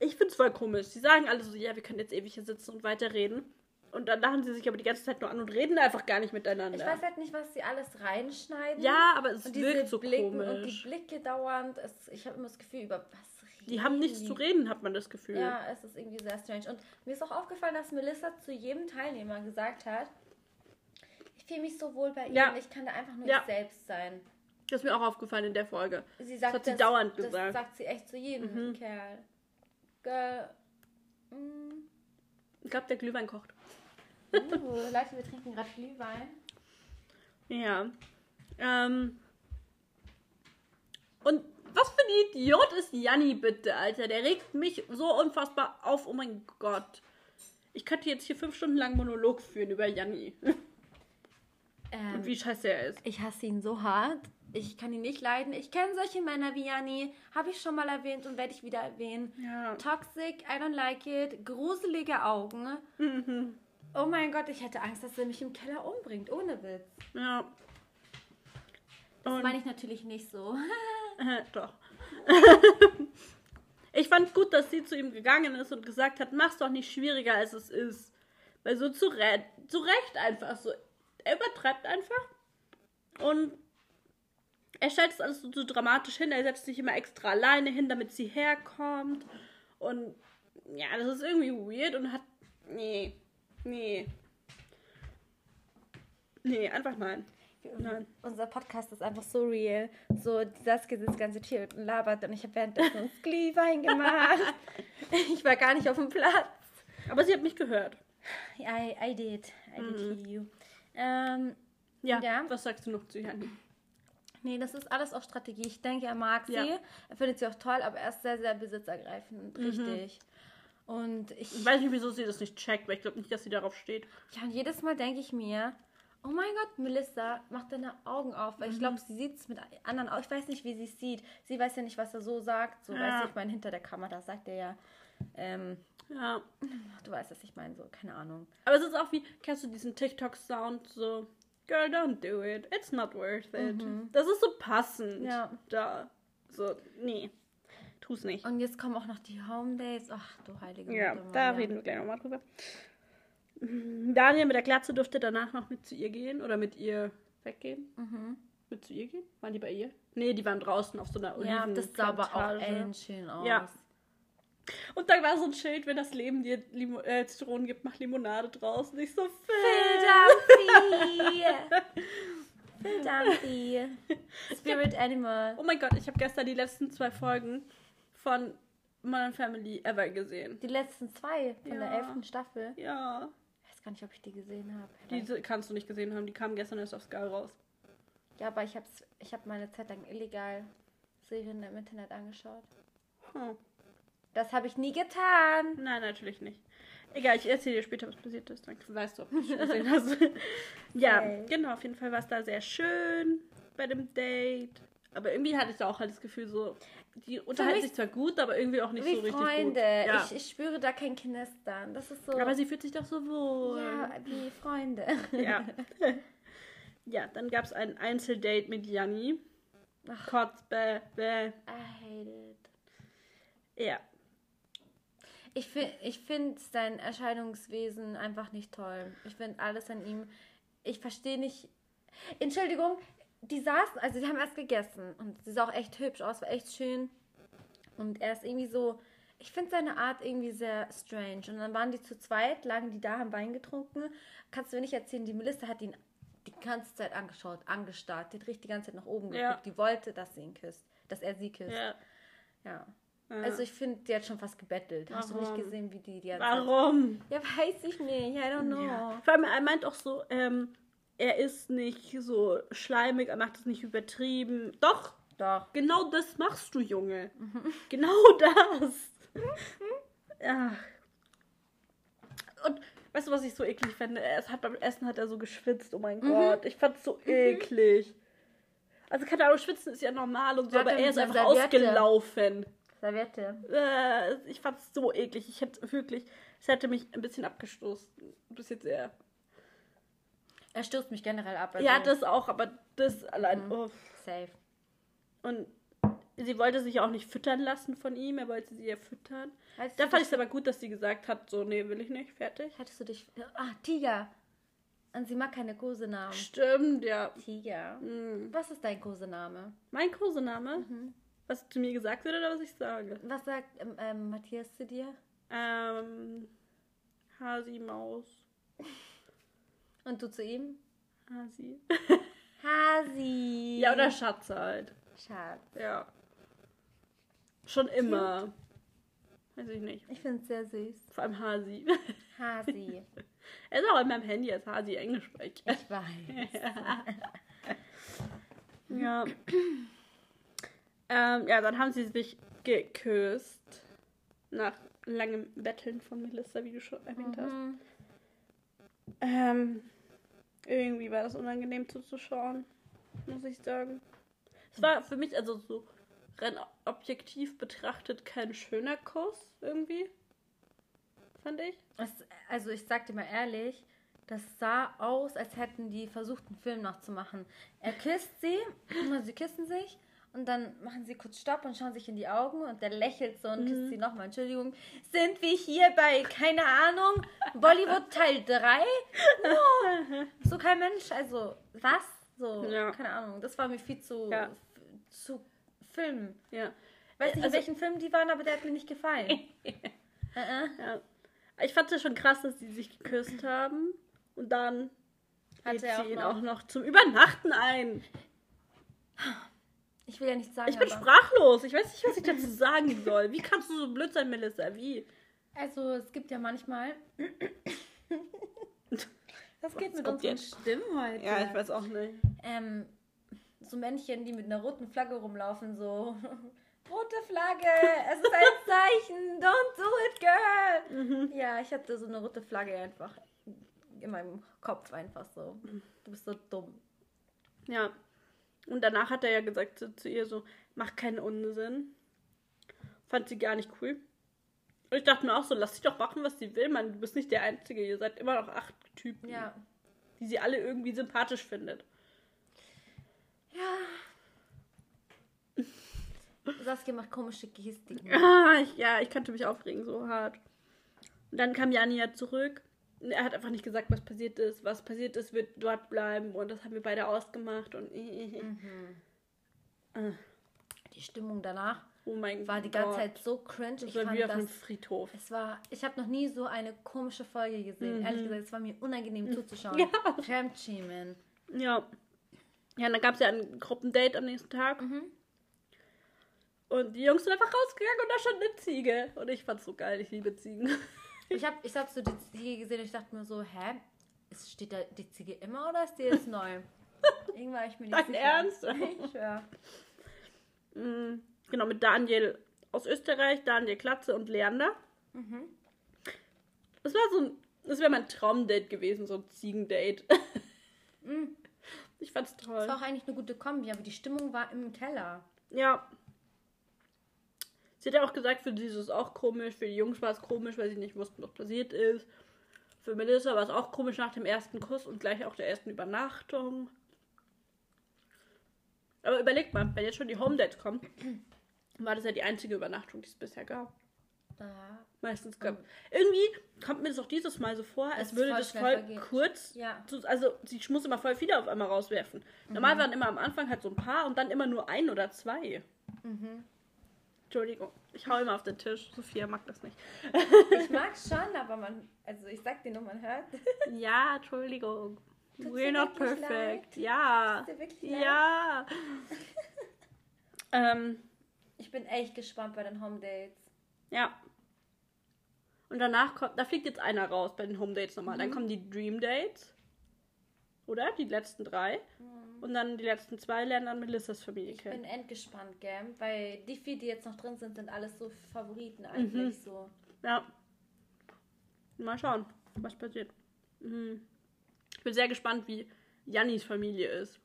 ich finde es voll komisch. Sie sagen alle so, ja, wir können jetzt ewig hier sitzen und weiterreden. Und dann lachen sie sich aber die ganze Zeit nur an und reden einfach gar nicht miteinander. Ich weiß halt nicht, was sie alles reinschneiden. ja, aber es und wirkt so Blicken komisch. und die Blicke dauernd. Es, ich habe immer das Gefühl, über was reden die haben nichts zu reden, hat man das Gefühl. Ja, es ist irgendwie sehr strange. Und mir ist auch aufgefallen, dass Melissa zu jedem Teilnehmer gesagt hat, ich fühle mich so wohl bei ihm, Ja. ich kann da einfach nur Ja. ich selbst sein. Das ist mir auch aufgefallen in der Folge. Sie sagt hat sie das, dauernd das gesagt. sagt sie echt zu jedem Mhm. Kerl. Girl. Mm. Ich glaube, der Glühwein kocht. Uh, Leute, wir trinken gerade Glühwein. Ja. Ähm. Und was für ein Idiot ist Janni bitte, Alter? Der regt mich so unfassbar auf. Oh mein Gott. Ich könnte jetzt hier fünf Stunden lang Monolog führen über Janni. Ähm, Und wie scheiße er ist. Ich hasse ihn so hart. Ich kann ihn nicht leiden. Ich kenne solche Männer wie Janni. Habe ich schon mal erwähnt und werde ich wieder erwähnen. Ja. Toxic, I don't like it. Gruselige Augen. Mhm. Oh mein Gott, ich hätte Angst, dass er mich im Keller umbringt. Ohne Witz. Ja. Das Und- meine ich natürlich nicht so. Äh, doch. ich fand gut, dass sie zu ihm gegangen ist und gesagt hat, mach's doch nicht schwieriger, als es ist. Weil so zu, Re zu Recht einfach so. Er übertreibt einfach. Und er stellt es alles so, so dramatisch hin. Er setzt sich immer extra alleine hin, damit sie herkommt. Und ja, das ist irgendwie weird und hat. Nee. Nee. Nee, einfach nein. Nein. Unser Podcast ist einfach so real. So, Saskia sitzt ganz hier und labert und ich habe währenddessen Glühwein gemacht. ich war gar nicht auf dem Platz. Aber sie hat mich gehört. I, I did. I did hear you. Ähm, Ja, Ja. was sagst du noch zu Janni? nee, das ist alles auch Strategie. Ich denke, er mag sie. Ja. Er findet sie auch toll, aber er ist sehr, sehr besitzergreifend. Richtig. Und ich, Ich weiß nicht, wieso sie das nicht checkt, weil ich glaube nicht, dass sie darauf steht. ja, und jedes Mal denke ich mir, oh mein Gott, Melissa, mach deine Augen auf. Weil ich Mhm. glaube, sie sieht es mit anderen Augen. Ich weiß nicht, wie sie es sieht. Sie weiß ja nicht, was er so sagt. So, Ja. weißt du, ich meine, hinter der Kamera sagt er ja, ähm, Ja. du weißt, was ich meine, so, keine Ahnung. Aber es ist auch wie, kennst du diesen TikTok-Sound so, Girl, don't do it. It's not worth it. Das ist so passend. Mhm. Ja. Da. So, nee. Tu's nicht. Und jetzt kommen auch noch die Home Days. Ach, du heilige Ja, Mutter da reden wir gleich nochmal drüber. Mm, Daniel mit der Glatze durfte danach noch mit zu ihr gehen oder mit ihr weggehen. Mhm. Mit zu ihr gehen? Waren die bei ihr? Nee, die waren draußen auf so einer Ja, Oliven das sah aber auch endschön aus. Ja. Und da war so ein Schild, wenn das Leben dir Limo äh, Zitronen gibt, mach Limonade draus. Und ich so, Philadelphia. Philadelphia. Spirit Animal. Oh mein Gott, ich habe gestern die letzten zwei Folgen von Modern Family ever gesehen. Die letzten zwei von der Ja. elften Staffel. Ja. Ich weiß gar nicht, ob ich die gesehen habe. Diese kannst du nicht gesehen haben, die kamen gestern erst auf Sky raus. Ja, aber ich habe ich hab meine Zeit lang illegal Serien im Internet angeschaut. Hm. Das habe ich nie getan. Nein, natürlich nicht. Egal, ich erzähle dir später, was passiert ist. Dann weißt du, ob du es gesehen hast. ja, Okay. genau, auf jeden Fall war es da sehr schön bei dem Date. Aber irgendwie hatte ich da auch halt das Gefühl, so, die unterhalten sich zwar gut, aber irgendwie auch nicht so richtig Freunde. gut. Ja. Ich, ich spüre da kein Knistern. Das ist so. aber sie fühlt sich doch so wohl. ja, wie Freunde. Ja. ja, dann gab es ein Einzeldate mit Janni. Ach. Kotz, bäh, bäh. I hate it. Ja. Ich finde ich find sein Erscheinungswesen einfach nicht toll. Ich finde alles an ihm. Ich verstehe nicht. Entschuldigung, die saßen, also die haben erst gegessen und sie sah auch echt hübsch aus, war echt schön. Und er ist irgendwie so. Ich finde seine Art irgendwie sehr strange. Und dann waren die zu zweit, lagen die da, haben Wein getrunken. Kannst du mir nicht erzählen, die Melissa hat ihn die ganze Zeit angeschaut, angestarrt. Die hat richtig die ganze Zeit nach oben Ja. geguckt. Die wollte, dass sie ihn küsst. Dass er sie küsst. ja. Ja. Ja. Also ich finde, die hat schon fast gebettelt. Hast du nicht Warum? gesehen, wie die die Zeit- Warum? Ja, weiß ich nicht. I don't know. Ja. Vor allem, er meint auch so, ähm, er ist nicht so schleimig, er macht es nicht übertrieben. Doch, Doch. genau das machst du, Junge. Mhm. Genau das. ja. Und weißt du, was ich so eklig finde? Er hat beim Essen hat er so geschwitzt. Oh mein Mhm. Gott, ich fand's so eklig. Also keine Ahnung, schwitzen ist ja normal und so, aber er ist einfach Serviette. ausgelaufen. Serviette. Äh, ich fand's so eklig. Ich hätte wirklich, es hätte mich ein bisschen abgestoßen. Ein bisschen sehr. Er stößt mich generell ab. Also Ja, das auch, aber das allein. Mhm. uff. Safe. Und sie wollte sich auch nicht füttern lassen von ihm, er wollte sie ja füttern. Hattest Da fand ich es aber gut, dass sie gesagt hat, so, nee, will ich nicht, fertig. hattest du dich. Ah, Tiger. Und sie mag keine Kosenamen. Stimmt, ja. Tiger. Hm. Was ist dein Kosename? Mein Kosename, Mhm. was zu mir gesagt wird oder was ich sage? Was sagt ähm, ähm, Matthias zu dir? Ähm, Hasi Maus. Und du zu ihm? Hasi. Hasi. Ja, oder Schatz halt. Schatz. Ja. Schon immer. Weiß ich nicht. Ich finde es sehr süß. Vor allem Hasi. Hasi. er ist auch in meinem Handy als Hasi Englisch spricht. Ich weiß. Ja. ähm, ja, dann haben sie sich geküsst. Nach langem Betteln von Melissa, wie du schon erwähnt hast. Ähm, irgendwie war das unangenehm zuzuschauen, muss ich sagen. Es war für mich also so rein objektiv betrachtet kein schöner Kuss irgendwie. Fand ich. Es, also ich sag dir mal ehrlich, das sah aus, als hätten die versucht, einen Film nachzumachen. Er küsst sie, sie küssen sich und dann machen sie kurz Stopp und schauen sich in die Augen und der lächelt so und küsst sie nochmal. Entschuldigung, sind wir hier bei, keine Ahnung, Bollywood Teil 3? No, so kein Mensch, also was? So, Ja. keine Ahnung. Das war mir viel zu, Ja. zu Film. Ja. Weiß nicht, Also- in welchen Film die waren, aber der hat mir nicht gefallen. ja. Ich fand es schon krass, dass sie sich geküsst haben. Und dann Hatte lädt er sie auch ihn noch- auch noch zum Übernachten ein. Ich will ja nicht sagen, Ich bin aber... sprachlos. Ich weiß nicht, was ich dazu sagen soll. Wie kannst du so blöd sein, Melissa? Wie? Also, es gibt ja manchmal... Das geht mit kommt unseren jetzt? Stimmen heute. Ja, ich weiß auch nicht. Ähm, so Männchen, die mit einer roten Flagge rumlaufen, so... Rote Flagge, es ist ein Zeichen, don't do it, girl. Mhm. Ja, ich hatte so eine rote Flagge einfach in meinem Kopf einfach so. Du bist so dumm. Ja. Und danach hat er ja gesagt zu, zu ihr so, mach keinen Unsinn. Fand sie gar nicht cool. Und ich dachte mir auch so, lass sie doch machen, was sie will, Mann. Du bist nicht der Einzige. Ihr seid immer noch acht Typen, Ja. die sie alle irgendwie sympathisch findet. Saskia macht komische Gestiken. Ah, ich, ja, ich könnte mich aufregen, so hart. Und dann kam Jani ja zurück. Er hat einfach nicht gesagt, was passiert ist. Was passiert ist, wird dort bleiben. Und das haben wir beide ausgemacht. Und äh, Die Stimmung danach oh war die Gott. ganze Zeit so cringe. Ich war fand wie auf einem Friedhof. es war, ich habe noch nie so eine komische Folge gesehen. Ehrlich gesagt, es war mir unangenehm zuzuschauen. Ja. Fremdschämen. Ja. Ja, und dann gab es ja ein Gruppendate am nächsten Tag. Mhm. Und die Jungs sind einfach rausgegangen und da stand eine Ziege. Und ich fand's so geil, ich liebe Ziegen. Ich habe ich hab so die Ziege gesehen und ich dachte mir so, hä? Ist, steht da die Ziege immer oder ist die jetzt neu? Irgendwann ich mir nicht Dein sicher. Ernst? Ich schwör. Mm, genau, mit Daniel aus Österreich, Daniel Klatze und Leander. Mhm. Das war so ein, das wäre mein Traumdate gewesen, so ein Ziegendate. Mhm. Ich fand's toll. Das war auch eigentlich eine gute Kombi, aber die Stimmung war im Keller. Ja. Sie hat ja auch gesagt, für sie ist es auch komisch, für die Jungs war es komisch, weil sie nicht wussten, was passiert ist. Für Melissa war es auch komisch nach dem ersten Kuss und gleich auch der ersten Übernachtung. Aber überlegt mal, wenn jetzt schon die Home Dates kommen, war das ja die einzige Übernachtung, die es bisher gab. Ja. Meistens gab. Irgendwie kommt mir das auch dieses Mal so vor, als es würde voll das voll vergeht. kurz. Ja. zu- Also, sie muss immer voll viele auf einmal rauswerfen. Normal waren immer am Anfang halt so ein paar und dann immer nur ein oder zwei. Mhm. Entschuldigung, ich hau immer auf den Tisch. Sophia mag das nicht. Ich mag schon, aber man, also ich sag dir nur, man hört. Ja, Entschuldigung. Tut's We're not perfect. Ja. Leid? Ja. ähm, Ich bin echt gespannt bei den Home Dates. ja. Und danach kommt, da fliegt jetzt einer raus bei den Home Dates nochmal. Dann kommen die Dream Dates. Oder? Die letzten drei. Und dann die letzten zwei lernen dann Melissas Familie Ich bin kennen. endgespannt, gell? Weil die vier, die jetzt noch drin sind, sind alles so Favoriten eigentlich so. Ja. Mal schauen, was passiert. Mhm. Ich bin sehr gespannt, wie Jannis Familie ist.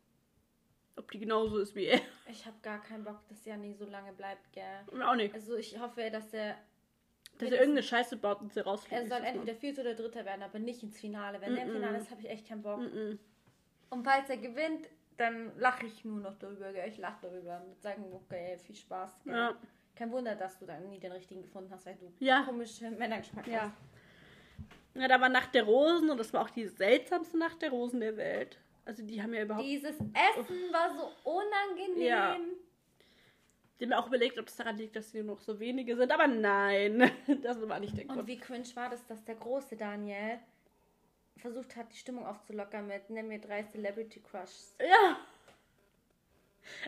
Ob die genauso ist wie er. Ich habe gar keinen Bock, dass Janni so lange bleibt, gell? Auch nicht. Also ich hoffe, dass er Dass er irgendeine Scheiße baut und sie rausfliegt. er soll entweder Vierter oder Dritter werden, aber nicht ins Finale. Wenn er im. Finale ist, habe ich echt keinen Bock. Mhm. Und falls er gewinnt, dann lache ich nur noch darüber, gell? Ich lache darüber und sagen, okay, viel Spaß, gell? Ja. Kein Wunder, dass du dann nie den richtigen gefunden hast, weil du Ja. komische Männergeschmack Ja. hast. Ja, da war Nacht der Rosen und das war auch die seltsamste Nacht der Rosen der Welt. Also die haben ja überhaupt. Dieses Essen war so unangenehm. Ja. Die haben mir auch überlegt, ob es daran liegt, dass sie nur noch so wenige sind, aber nein, das war nicht der Und Grund. wie cringe war das, dass der große Daniel versucht hat, die Stimmung aufzulockern mit Nimm mir drei Celebrity Crushs. Ja.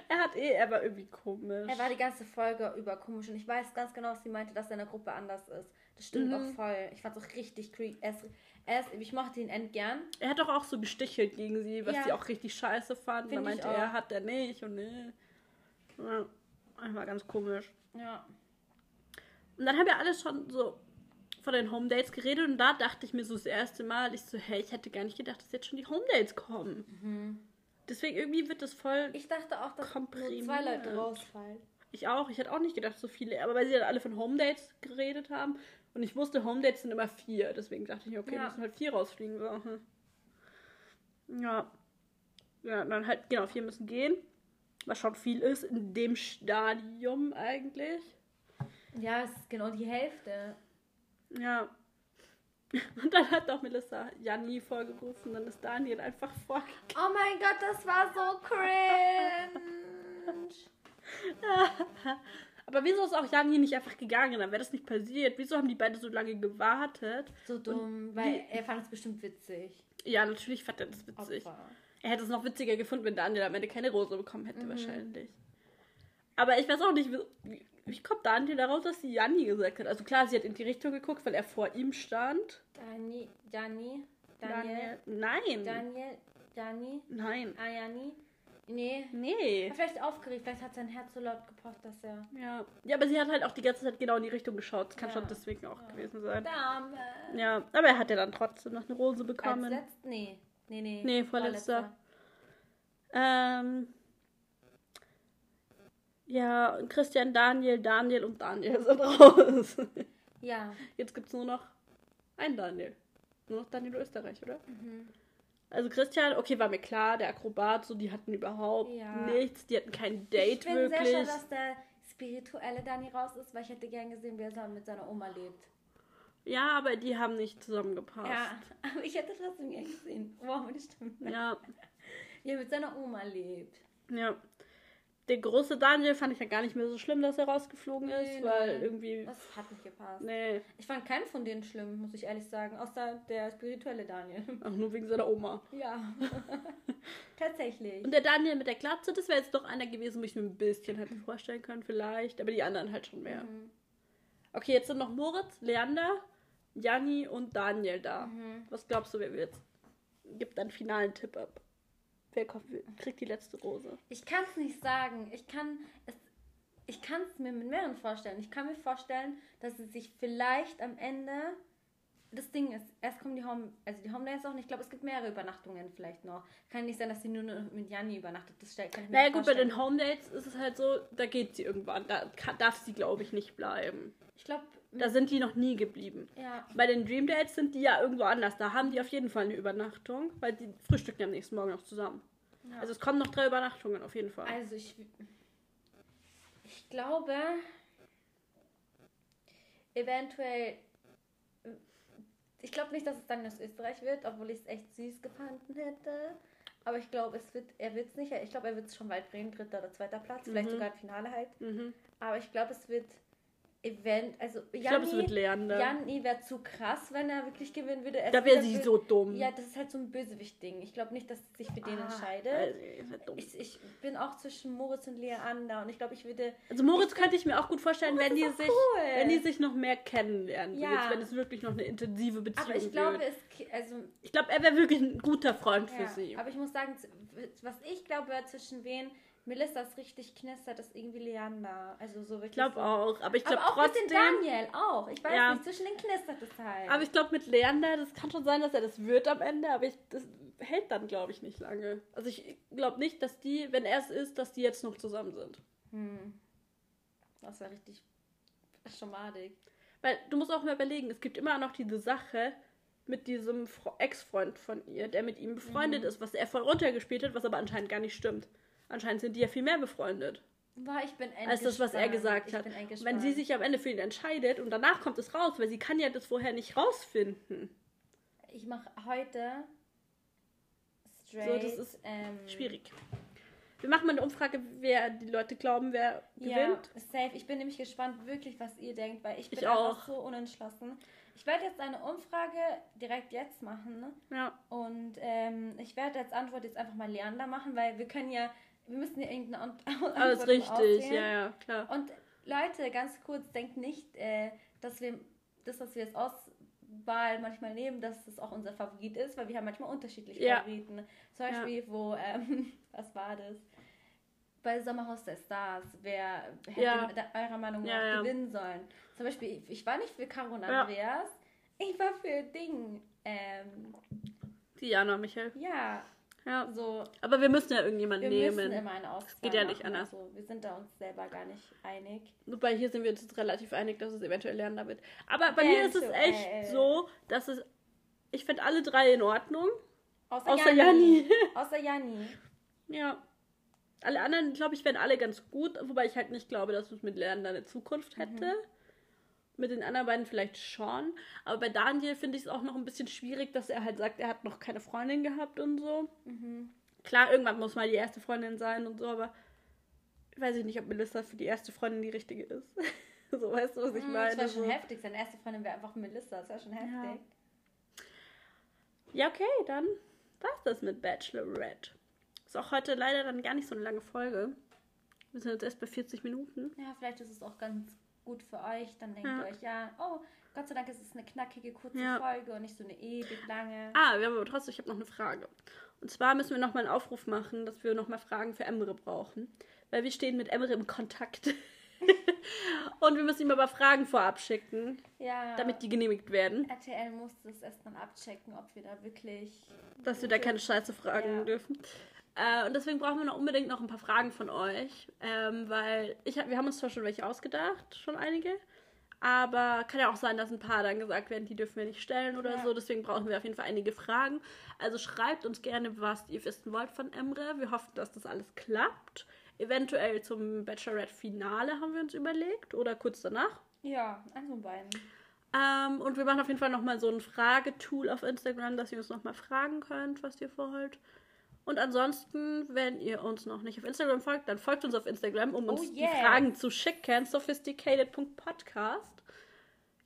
Er hat eh, er war irgendwie komisch. Er war die ganze Folge über komisch und ich weiß ganz genau, was sie meinte, dass er in der Gruppe anders ist. Das stimmt Mhm. auch voll. Ich fand es auch richtig creepy. Er ist, er ist, ich mochte ihn end gern. Er hat doch auch so gestichelt gegen sie, was Ja. sie auch richtig scheiße fand. Dann meinte er, hat er nicht und ne. Ja, war ganz komisch. Ja. Und dann haben wir alle schon so von den Home Dates geredet und da dachte ich mir so das erste Mal, ich so, hey, ich hätte gar nicht gedacht, dass jetzt schon die Home Dates kommen. Deswegen irgendwie wird das voll. Ich, Ich dachte auch, dass nur Komprimiert. zwei Leute rausfallen. auch, ich hätte auch nicht gedacht, so viele, aber weil sie dann alle von Home Dates geredet haben und ich wusste, Home Dates sind immer vier, deswegen dachte ich, okay, Ja. müssen halt vier rausfliegen. So. hm. Ja. Ja, dann halt, genau, vier müssen gehen. Was schon viel ist in dem Stadium eigentlich. Ja, es ist genau die Hälfte. Ja. Und dann hat auch Melissa Janni vorgerufen, dann ist Daniel einfach vorgegangen. Oh mein Gott, das war so cringe. Aber wieso ist auch Janni nicht einfach gegangen? Dann wäre das nicht passiert. Wieso haben die beiden so lange gewartet? So dumm, weil er fand es bestimmt witzig. Ja, natürlich fand er das witzig. Opfer. Er hätte es noch witziger gefunden, wenn Daniel am Ende keine Rose bekommen hätte, Mhm. wahrscheinlich. Aber ich weiß auch nicht, wie, kommt Daniel daraus, dass sie Janni gesagt hat? Also klar, sie hat in die Richtung geguckt, weil er vor ihm stand. Dani, Dani, Daniel, Nein. Daniel, Dani, Nein. Ayani. Nee. Nee. Vielleicht aufgeregt, vielleicht hat sein Herz so laut gepocht, dass er. Ja. ja, aber sie hat halt auch die ganze Zeit genau in die Richtung geschaut. Das kann Ja. schon deswegen auch Ja. gewesen sein. Dame. Ja, aber er hat ja dann trotzdem noch eine Rose Als bekommen. letzt? Nee. Nee, nee. Nee, vorletzter. Ähm. Ja, und Christian, Daniel, Daniel und Daniel sind raus. Ja. Jetzt gibt es nur noch einen Daniel. Nur noch Daniel Österreich, oder? Mhm. Also Christian, okay, war mir klar, der Akrobat, so, die hatten überhaupt Ja. nichts, die hatten kein Date ich bin wirklich. sehr schade, dass der spirituelle Dani raus ist, weil ich hätte gern gesehen, wie er so mit seiner Oma lebt. ja, aber die haben nicht zusammengepasst. Ja, aber ich hätte trotzdem gern gesehen. Wow, das stimmt. Ja, Wie er mit seiner Oma lebt. ja. Der große Daniel fand ich ja gar nicht mehr so schlimm, dass er rausgeflogen ist, Nee, weil nee. irgendwie. Das hat nicht gepasst. Nee, Ich fand keinen von denen schlimm, muss ich ehrlich sagen. Außer der spirituelle Daniel. auch nur wegen seiner Oma. Ja. Tatsächlich. Und der Daniel mit der Glatze, das wäre jetzt doch einer gewesen, wo ich mir ein bisschen hätte vorstellen können, vielleicht. Aber die anderen halt schon mehr. Mhm. Okay, jetzt sind noch Moritz, Leander, Janni und Daniel da. Mhm. Was glaubst du, wer wird? Gibt einen finalen Tipp ab. Wer kommt, kriegt die letzte Rose? Ich kann es nicht sagen. Ich kann es. Ich kann es mir mit mehreren vorstellen. Ich kann mir vorstellen, dass es sich vielleicht am Ende. Das Ding ist, erst kommen die Home, also die Homeless auch nicht. Ich glaube, es gibt mehrere Übernachtungen vielleicht noch. Kann nicht sein, dass sie nur mit Janni übernachtet. Das kann ich mir Naja, gut, bei vorstellen. den Home Dates ist es halt so, da geht sie irgendwann. Da kann, darf sie, glaube ich, nicht bleiben. Ich glaube, Da sind die noch nie geblieben. ja. Bei den Dream Dates sind die ja irgendwo anders. Da haben die auf jeden Fall eine Übernachtung, weil die frühstücken am nächsten Morgen noch zusammen. ja. Also es kommen noch drei Übernachtungen auf jeden Fall. Also ich, ich glaube, eventuell, ich glaube nicht, dass es dann aus Österreich wird, obwohl ich es echt süß gefunden hätte. Aber ich glaube, es wird, er wird es nicht. Ich glaube, er wird es schon weit bringen, dritter oder zweiter Platz, vielleicht Mhm. sogar im Finale halt. Mhm. Aber ich glaube, es wird event, also Ich glaube, es wird Janni, Leander. Janni wäre zu krass, wenn er wirklich gewinnen würde. Er Da wäre sie so dumm. Ja, das ist halt so ein Bösewicht-Ding. Ich glaube nicht, dass sie sich für den Ah, entscheidet. Also. Ich, ich bin auch zwischen Moritz und Leander und ich glaube, ich würde. Also Moritz könnte ich mir auch gut vorstellen, Moritz wenn die sich, cool. wenn die sich noch mehr kennenlernen. Ja. Jetzt, wenn es wirklich noch eine intensive Beziehung Aber ich glaube, wird. es. Also, Ich glaube, er wäre wirklich ein guter Freund für ja, sie. aber ich muss sagen, was ich glaube, zwischen wen Melissas richtig knistert, ist irgendwie Leander. Also so wirklich. Ich glaube so. auch. Aber ich glaube aber auch trotzdem. mit dem Daniel auch. Ich weiß Ja. nicht, zwischen den knistert es halt. Aber ich glaube, mit Leander, das kann schon sein, dass er das wird am Ende, aber ich, das hält dann, glaube ich, nicht lange. Also ich glaube nicht, dass die, wenn er es ist, dass die jetzt noch zusammen sind. hm. Das war richtig schamadig. Weil du musst auch mal überlegen, es gibt immer noch diese Sache mit diesem Ex-Freund von ihr, der mit ihm befreundet Mhm. ist, was er voll runtergespielt hat, was aber anscheinend gar nicht stimmt. Anscheinend sind die ja viel mehr befreundet, Boah, ich bin als das, was er gesagt hat. Wenn sie sich am Ende für ihn entscheidet und danach kommt es raus, weil sie kann ja das vorher nicht rausfinden. Ich mache heute straight. das ist ähm, Schwierig. Wir machen mal eine Umfrage, wer die Leute glauben, wer Ja, gewinnt. safe. Ich bin nämlich gespannt, wirklich, was ihr denkt, weil ich bin Ich einfach auch. so unentschlossen. Ich werde jetzt eine Umfrage direkt jetzt machen ne? Ja. und ähm, ich werde als Antwort jetzt einfach mal Leander machen, weil wir können ja, wir müssen ja irgendeine Ant Antwort Alles richtig, auswählen. ja, ja, klar. Und Leute, ganz kurz, denkt nicht, äh, dass wir das, was wir jetzt Auswahl manchmal nehmen, dass das auch unser Favorit ist, weil wir haben manchmal unterschiedliche Ja. Favoriten. Zum Beispiel, wo, ähm, was war das? Bei Sommerhaus der Stars, wer hätte Ja. eurer Meinung nach Ja, ja. gewinnen sollen? Zum Beispiel, ich, war nicht für Caro und Ja. Andreas, ich war für Ding. Ähm, Diana, Michael. ja, Ja. so, Aber wir müssen ja irgendjemanden wir nehmen. müssen immer eine Auswahl geht ja nicht machen, anders. Also, wir sind da uns selber gar nicht einig. Wobei hier sind wir uns relativ einig, dass es eventuell Lerner wird. Aber bei mir ist es Eventuell. echt so, dass es. Ich finde alle drei in Ordnung. Außer, Außer Janni. Janni. Außer Janni. Ja. Alle anderen, glaube ich, wären alle ganz gut, wobei ich halt nicht glaube, dass es mit Lernen eine Zukunft hätte. Mit den anderen beiden vielleicht schon. Aber bei Daniel finde ich es auch noch ein bisschen schwierig, dass er halt sagt, er hat noch keine Freundin gehabt und so. Mhm. Klar, irgendwann muss mal die erste Freundin sein und so, aber weiß ich nicht, ob Melissa für die erste Freundin die richtige ist. so, weißt du, was ich Hm, meine? Das wäre schon so. heftig. Seine erste Freundin wäre einfach Melissa. Das wäre schon heftig. Ja, okay, dann war's das mit Bachelorette. Ist auch heute leider dann gar nicht so eine lange Folge. Wir sind jetzt erst bei 40 Minuten. Ja, vielleicht ist es auch ganz gut für euch. Dann denkt Ja. ihr euch, ja, oh, Gott sei Dank ist es eine knackige, kurze Ja. Folge und nicht so eine ewig lange. Ah, wir haben aber trotzdem, ich habe noch eine Frage. Und zwar müssen wir nochmal einen Aufruf machen, dass wir nochmal Fragen für Emre brauchen. Weil wir stehen mit Emre im Kontakt. Und wir müssen ihm aber Fragen vorab schicken, Ja. damit die genehmigt werden. RTL muss das erstmal abchecken, ob wir da wirklich. Dass wir da keine Scheiße fragen dürfen. Äh, und deswegen brauchen wir noch unbedingt noch ein paar Fragen von euch. Ähm, weil ich, hab- wir haben uns zwar schon welche ausgedacht, schon einige. Aber kann ja auch sein, dass ein paar dann gesagt werden, die dürfen wir nicht stellen oder Ja. so. Deswegen brauchen wir auf jeden Fall einige Fragen. Also schreibt uns gerne, was ihr wissen wollt von Emre. Wir hoffen, dass das alles klappt. Eventuell zum Bachelorette-Finale haben wir uns überlegt. Oder kurz danach. Ja, an so beiden. Ähm, und wir machen auf jeden Fall nochmal so ein Fragetool auf Instagram, dass ihr uns nochmal fragen könnt, was ihr vorhabt. Und ansonsten, wenn ihr uns noch nicht auf Instagram folgt, dann folgt uns auf Instagram, um uns Oh, die yes. Fragen zu schicken. Sophisticated.podcast.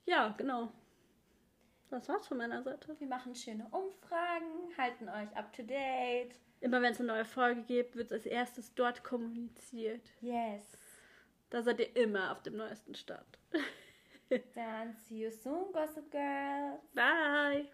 Ja, genau. Das war's von meiner Seite. Wir machen schöne Umfragen, halten euch up to date. Immer wenn es eine neue Folge gibt, wird als erstes dort kommuniziert. Yes. Da seid ihr immer auf dem neuesten Stand. Dann see you soon, Gossip Girls. Bye!